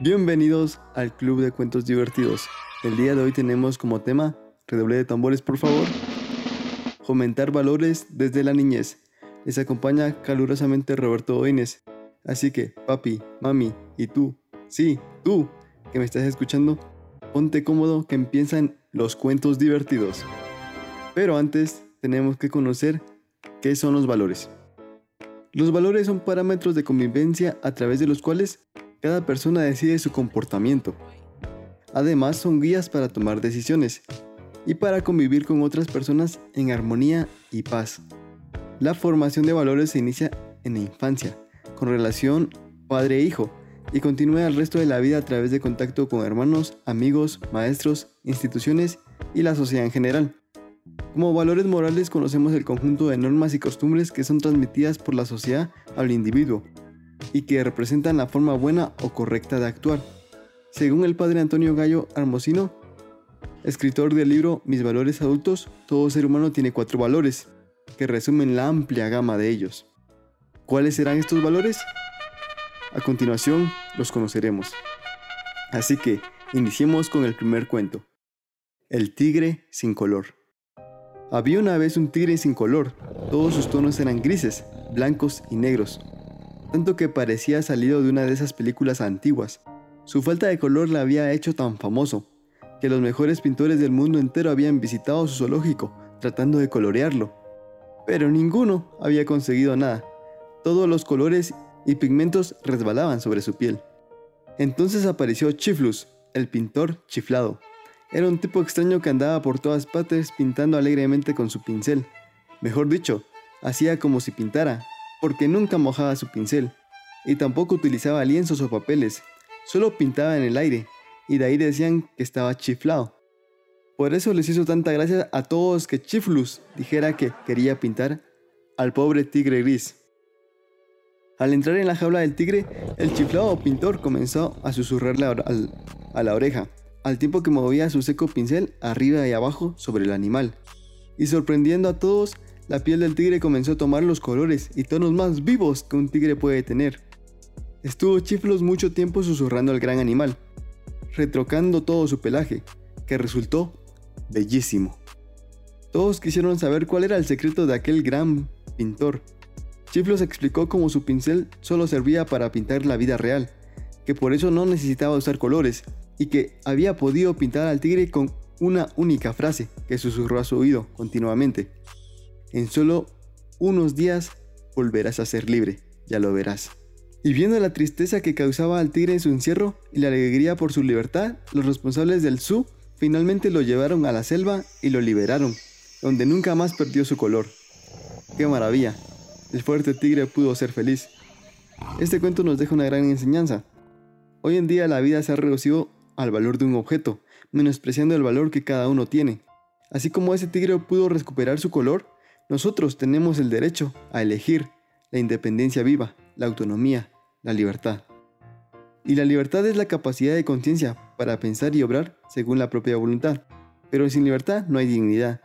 Bienvenidos al Club de Cuentos Divertidos. El día de hoy tenemos como tema, redoble de tambores por favor, fomentar valores desde la niñez. Les acompaña calurosamente Roberto Oines. Así que, papi, mami, y tú, sí, tú, que me estás escuchando, ponte cómodo que empiezan los cuentos divertidos. Pero antes tenemos que conocer qué son los valores. Los valores son parámetros de convivencia a través de los cuales cada persona decide su comportamiento. Además son guías para tomar decisiones y para convivir con otras personas en armonía y paz. La formación de valores se inicia en la infancia, con relación padre-hijo, y continúa el resto de la vida a través de contacto con hermanos, amigos, maestros, instituciones y la sociedad en general. Como valores morales conocemos el conjunto de normas y costumbres que son transmitidas por la sociedad al individuo y que representan la forma buena o correcta de actuar. Según el padre Antonio Gallo Armosino, escritor del libro Mis valores adultos, todo ser humano tiene cuatro valores, que resumen la amplia gama de ellos. ¿Cuáles serán estos valores? A continuación los conoceremos. Así que iniciemos con el primer cuento. El tigre sin color. Había una vez un tigre sin color. Todos sus tonos eran grises, blancos y negros. Tanto que parecía salido de una de esas películas antiguas. Su falta de color la había hecho tan famoso, que los mejores pintores del mundo entero habían visitado su zoológico tratando de colorearlo. Pero ninguno había conseguido nada. Todos los colores y pigmentos resbalaban sobre su piel. Entonces apareció Chiflus, el pintor chiflado. Era un tipo extraño que andaba por todas partes pintando alegremente con su pincel. Mejor dicho, hacía como si pintara, porque nunca mojaba su pincel, y tampoco utilizaba lienzos o papeles, solo pintaba en el aire, y de ahí decían que estaba chiflado. Por eso les hizo tanta gracia a todos que Chiflus dijera que quería pintar al pobre tigre gris. Al entrar en la jaula del tigre, el chiflado pintor comenzó a susurrarle a la oreja al tiempo que movía su seco pincel arriba y abajo sobre el animal. Y sorprendiendo a todos, la piel del tigre comenzó a tomar los colores y tonos más vivos que un tigre puede tener. Estuvo Chiflos mucho tiempo susurrando al gran animal, retrocando todo su pelaje, que resultó bellísimo. Todos quisieron saber cuál era el secreto de aquel gran pintor. Chiflos explicó cómo su pincel solo servía para pintar la vida real, que por eso no necesitaba usar colores, y que había podido pintar al tigre con una única frase que susurró a su oído continuamente. En solo unos días volverás a ser libre, ya lo verás. Y viendo la tristeza que causaba al tigre en su encierro y la alegría por su libertad, los responsables del zoo finalmente lo llevaron a la selva y lo liberaron, donde nunca más perdió su color. ¡Qué maravilla! El fuerte tigre pudo ser feliz. Este cuento nos deja una gran enseñanza. Hoy en día la vida se ha reducido al valor de un objeto, menospreciando el valor que cada uno tiene. Así como ese tigre pudo recuperar su color, nosotros tenemos el derecho a elegir la independencia viva, la autonomía, la libertad. Y la libertad es la capacidad de conciencia para pensar y obrar según la propia voluntad. Pero sin libertad no hay dignidad.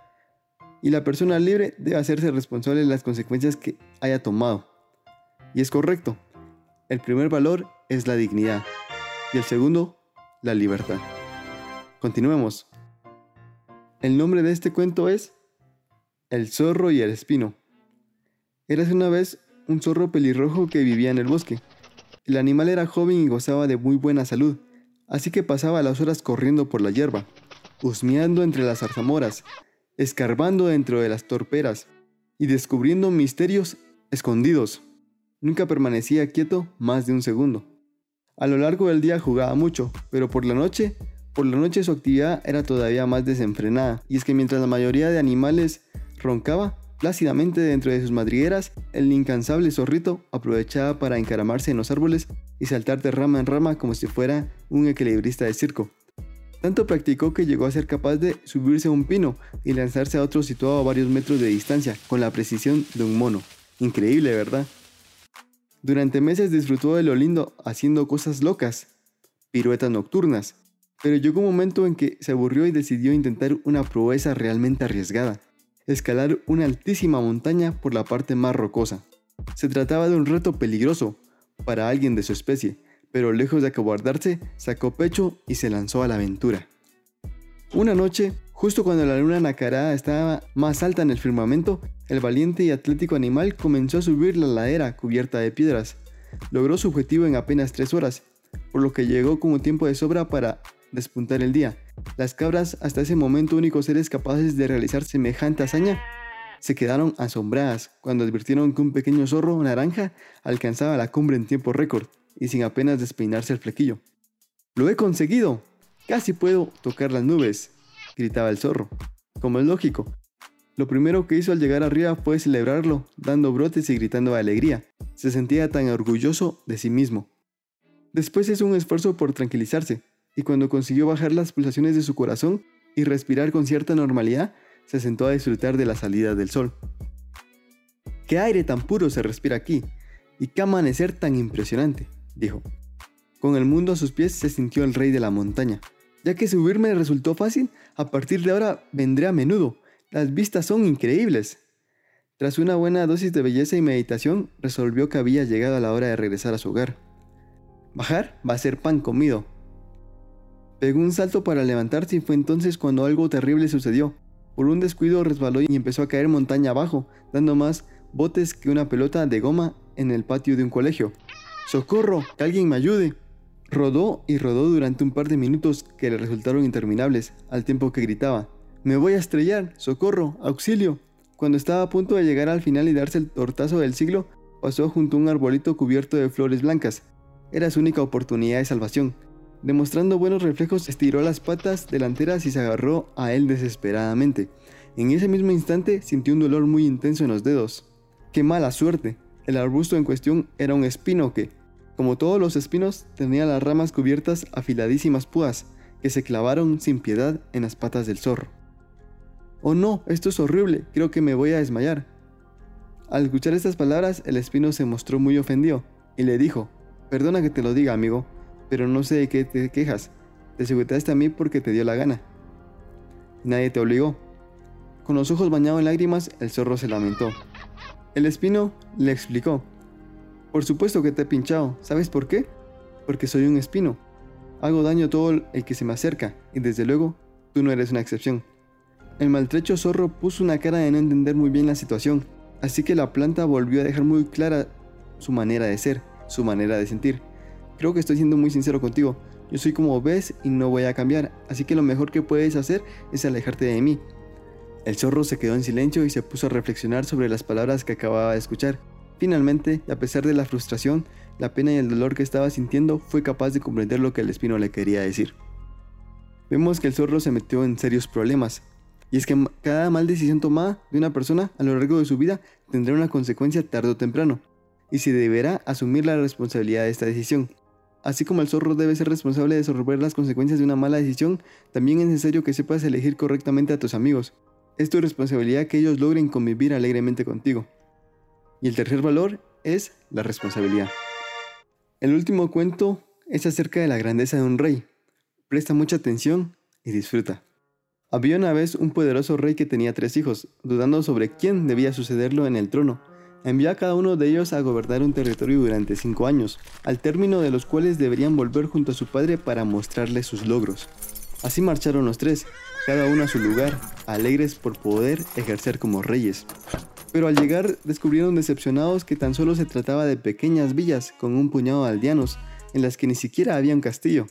Y la persona libre debe hacerse responsable de las consecuencias que haya tomado. Y es correcto. El primer valor es la dignidad. Y el segundo, la libertad. Continuemos. El nombre de este cuento es El zorro y el espino. Eras una vez un zorro pelirrojo que vivía en el bosque. El animal era joven y gozaba de muy buena salud, así que pasaba las horas corriendo por la hierba, husmeando entre las zarzamoras, escarbando dentro de las torperas y descubriendo misterios escondidos. Nunca permanecía quieto más de un segundo. A lo largo del día jugaba mucho, pero por la noche, por la noche su actividad era todavía más desenfrenada, y es que mientras la mayoría de animales roncaba plácidamente dentro de sus madrigueras, el incansable zorrito aprovechaba para encaramarse en los árboles y saltar de rama en rama como si fuera un equilibrista de circo. Tanto practicó que llegó a ser capaz de subirse a un pino y lanzarse a otro situado a varios metros de distancia, con la precisión de un mono. Increíble, ¿verdad? Durante meses disfrutó de lo lindo haciendo cosas locas, piruetas nocturnas, pero llegó un momento en que se aburrió y decidió intentar una proeza realmente arriesgada, escalar una altísima montaña por la parte más rocosa. Se trataba de un reto peligroso para alguien de su especie, pero lejos de acobardarse, sacó pecho y se lanzó a la aventura. Una noche, justo cuando la luna nacarada estaba más alta en el firmamento, el valiente y atlético animal comenzó a subir la ladera cubierta de piedras. Logró su objetivo en apenas tres horas, por lo que llegó un tiempo de sobra para despuntar el día. Las cabras, hasta ese momento únicos seres capaces de realizar semejante hazaña, se quedaron asombradas cuando advirtieron que un pequeño zorro naranja alcanzaba la cumbre en tiempo récord y sin apenas despeinarse el flequillo. ¡Lo he conseguido! Casi puedo tocar las nubes, gritaba el zorro. Como es lógico, lo primero que hizo al llegar arriba fue celebrarlo, dando brotes y gritando de alegría. Se sentía tan orgulloso de sí mismo. Después hizo un esfuerzo por tranquilizarse, y cuando consiguió bajar las pulsaciones de su corazón y respirar con cierta normalidad, se sentó a disfrutar de la salida del sol. ¡Qué aire tan puro se respira aquí! ¡Y qué amanecer tan impresionante! dijo. Con el mundo a sus pies se sintió el rey de la montaña. Ya que subirme resultó fácil, a partir de ahora vendré a menudo las vistas son increíbles. Tras una buena dosis de belleza y meditación, resolvió que había llegado a la hora de regresar a su hogar. Bajar va a ser pan comido. Pegó un salto para levantarse y fue entonces cuando algo terrible sucedió. Por un descuido resbaló y empezó a caer montaña abajo, dando más botes que una pelota de goma en el patio de un colegio. ¡Socorro! ¡Que alguien me ayude! Rodó y rodó durante un par de minutos que le resultaron interminables, al tiempo que gritaba. Me voy a estrellar, socorro, auxilio. Cuando estaba a punto de llegar al final y darse el tortazo del siglo, pasó junto a un arbolito cubierto de flores blancas. Era su única oportunidad de salvación. Demostrando buenos reflejos, estiró las patas delanteras y se agarró a él desesperadamente. En ese mismo instante sintió un dolor muy intenso en los dedos. ¡Qué mala suerte! El arbusto en cuestión era un espino que, como todos los espinos, tenía las ramas cubiertas afiladísimas púas que se clavaron sin piedad en las patas del zorro. Oh no, esto es horrible, creo que me voy a desmayar. Al escuchar estas palabras, el espino se mostró muy ofendido y le dijo, perdona que te lo diga, amigo, pero no sé de qué te quejas. Te sujetaste a mí porque te dio la gana. Nadie te obligó. Con los ojos bañados en lágrimas, el zorro se lamentó. El espino le explicó, por supuesto que te he pinchado, ¿sabes por qué? Porque soy un espino. Hago daño a todo el que se me acerca, y desde luego, tú no eres una excepción. El maltrecho zorro puso una cara de no entender muy bien la situación, así que la planta volvió a dejar muy clara su manera de ser, su manera de sentir. Creo que estoy siendo muy sincero contigo. Yo soy como ves y no voy a cambiar, así que lo mejor que puedes hacer es alejarte de mí. El zorro se quedó en silencio y se puso a reflexionar sobre las palabras que acababa de escuchar. Finalmente, a pesar de la frustración, la pena y el dolor que estaba sintiendo, fue capaz de comprender lo que el espino le quería decir. Vemos que el zorro se metió en serios problemas, y es que cada mal decisión tomada de una persona a lo largo de su vida tendrá una consecuencia tarde o temprano, y se deberá asumir la responsabilidad de esta decisión. Así como el zorro debe ser responsable de resolver las consecuencias de una mala decisión, también es necesario que sepas elegir correctamente a tus amigos. Es tu responsabilidad que ellos logren convivir alegremente contigo. Y el tercer valor es la responsabilidad. El último cuento es acerca de la grandeza de un rey. Presta mucha atención y disfruta. Había una vez un poderoso rey que tenía tres hijos, dudando sobre quién debía sucederlo en el trono. Envió a cada uno de ellos a gobernar un territorio durante cinco años, al término de los cuales deberían volver junto a su padre para mostrarle sus logros. Así marcharon los tres, cada uno a su lugar, alegres por poder ejercer como reyes. Pero al llegar descubrieron decepcionados que tan solo se trataba de pequeñas villas con un puñado de aldeanos, en las que ni siquiera había un castillo.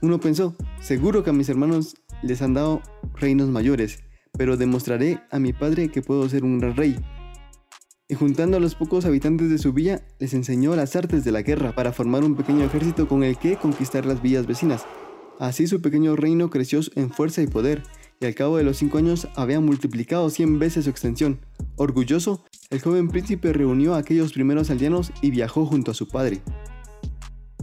Uno pensó, seguro que a mis hermanos les han dado reinos mayores, pero demostraré a mi padre que puedo ser un gran rey. Y juntando a los pocos habitantes de su villa, les enseñó las artes de la guerra para formar un pequeño ejército con el que conquistar las villas vecinas. Así su pequeño reino creció en fuerza y poder, y al cabo de los cinco años había multiplicado 100 veces su extensión. Orgulloso, el joven príncipe reunió a aquellos primeros aldeanos y viajó junto a su padre.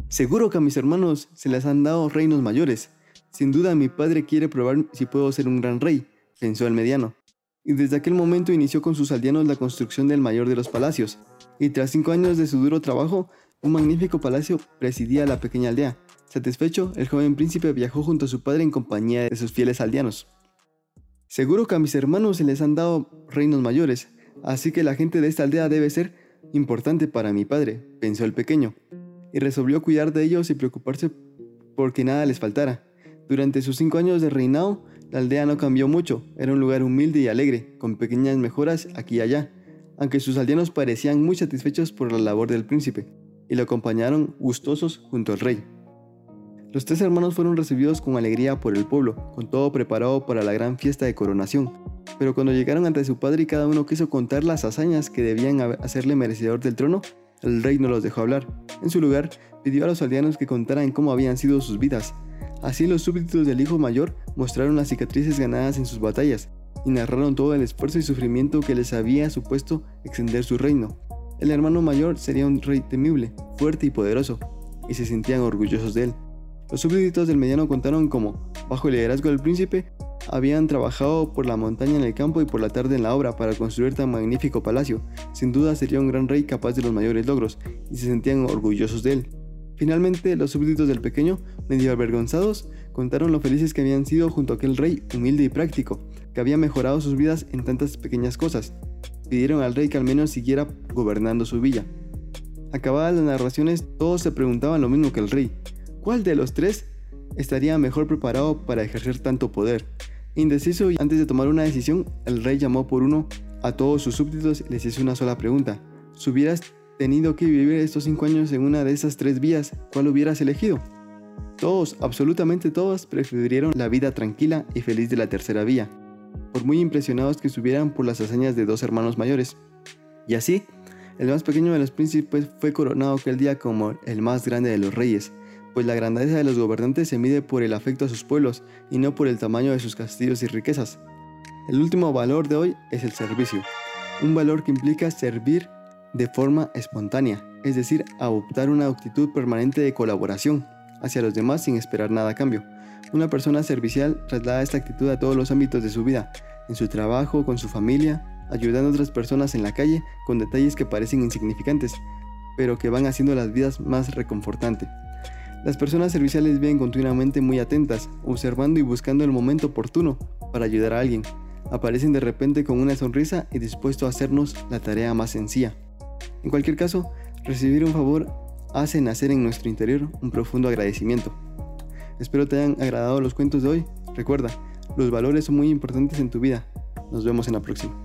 Seguro que a mis hermanos se les han dado reinos mayores, sin duda mi padre quiere probar si puedo ser un gran rey, pensó el mediano. Y desde aquel momento inició con sus aldeanos la construcción del mayor de los palacios. Y tras cinco años de su duro trabajo, un magnífico palacio presidía la pequeña aldea. Satisfecho, el joven príncipe viajó junto a su padre en compañía de sus fieles aldeanos. Seguro que a mis hermanos se les han dado reinos mayores, así que la gente de esta aldea debe ser importante para mi padre, pensó el pequeño y resolvió cuidar de ellos y preocuparse porque nada les faltara. Durante sus cinco años de reinado, la aldea no cambió mucho, era un lugar humilde y alegre, con pequeñas mejoras aquí y allá, aunque sus aldeanos parecían muy satisfechos por la labor del príncipe, y lo acompañaron gustosos junto al rey. Los tres hermanos fueron recibidos con alegría por el pueblo, con todo preparado para la gran fiesta de coronación, pero cuando llegaron ante su padre y cada uno quiso contar las hazañas que debían hacerle merecedor del trono, el rey no los dejó hablar. En su lugar, pidió a los aldeanos que contaran cómo habían sido sus vidas, Así los súbditos del hijo mayor mostraron las cicatrices ganadas en sus batallas y narraron todo el esfuerzo y sufrimiento que les había supuesto extender su reino. El hermano mayor sería un rey temible, fuerte y poderoso, y se sentían orgullosos de él. Los súbditos del mediano contaron cómo, bajo el liderazgo del príncipe, habían trabajado por la montaña en el campo y por la tarde en la obra para construir tan magnífico palacio. Sin duda sería un gran rey capaz de los mayores logros, y se sentían orgullosos de él. Finalmente, los súbditos del pequeño, medio avergonzados, contaron lo felices que habían sido junto a aquel rey humilde y práctico, que había mejorado sus vidas en tantas pequeñas cosas. Pidieron al rey que al menos siguiera gobernando su villa. Acabadas las narraciones, todos se preguntaban lo mismo que el rey. ¿Cuál de los tres estaría mejor preparado para ejercer tanto poder? Indeciso y antes de tomar una decisión, el rey llamó por uno a todos sus súbditos y les hizo una sola pregunta. Si hubieras tenido que vivir estos cinco años en una de esas tres vías, ¿cuál hubieras elegido? Todos, absolutamente todos, prefirieron la vida tranquila y feliz de la tercera vía, por muy impresionados que estuvieran por las hazañas de dos hermanos mayores. Y así, el más pequeño de los príncipes fue coronado aquel día como el más grande de los reyes, pues la grandeza de los gobernantes se mide por el afecto a sus pueblos y no por el tamaño de sus castillos y riquezas. El último valor de hoy es el servicio, un valor que implica servir de forma espontánea, es decir, adoptar una actitud permanente de colaboración hacia los demás sin esperar nada a cambio. Una persona servicial traslada esta actitud a todos los ámbitos de su vida, en su trabajo, con su familia, ayudando a otras personas en la calle con detalles que parecen insignificantes, pero que van haciendo las vidas más reconfortantes. Las personas serviciales viven continuamente muy atentas, observando y buscando el momento oportuno para ayudar a alguien. Aparecen de repente con una sonrisa y dispuestos a hacernos la tarea más sencilla. En cualquier caso, recibir un favor hace nacer en nuestro interior un profundo agradecimiento. Espero te hayan agradado los cuentos de hoy. Recuerda, los valores son muy importantes en tu vida. Nos vemos en la próxima.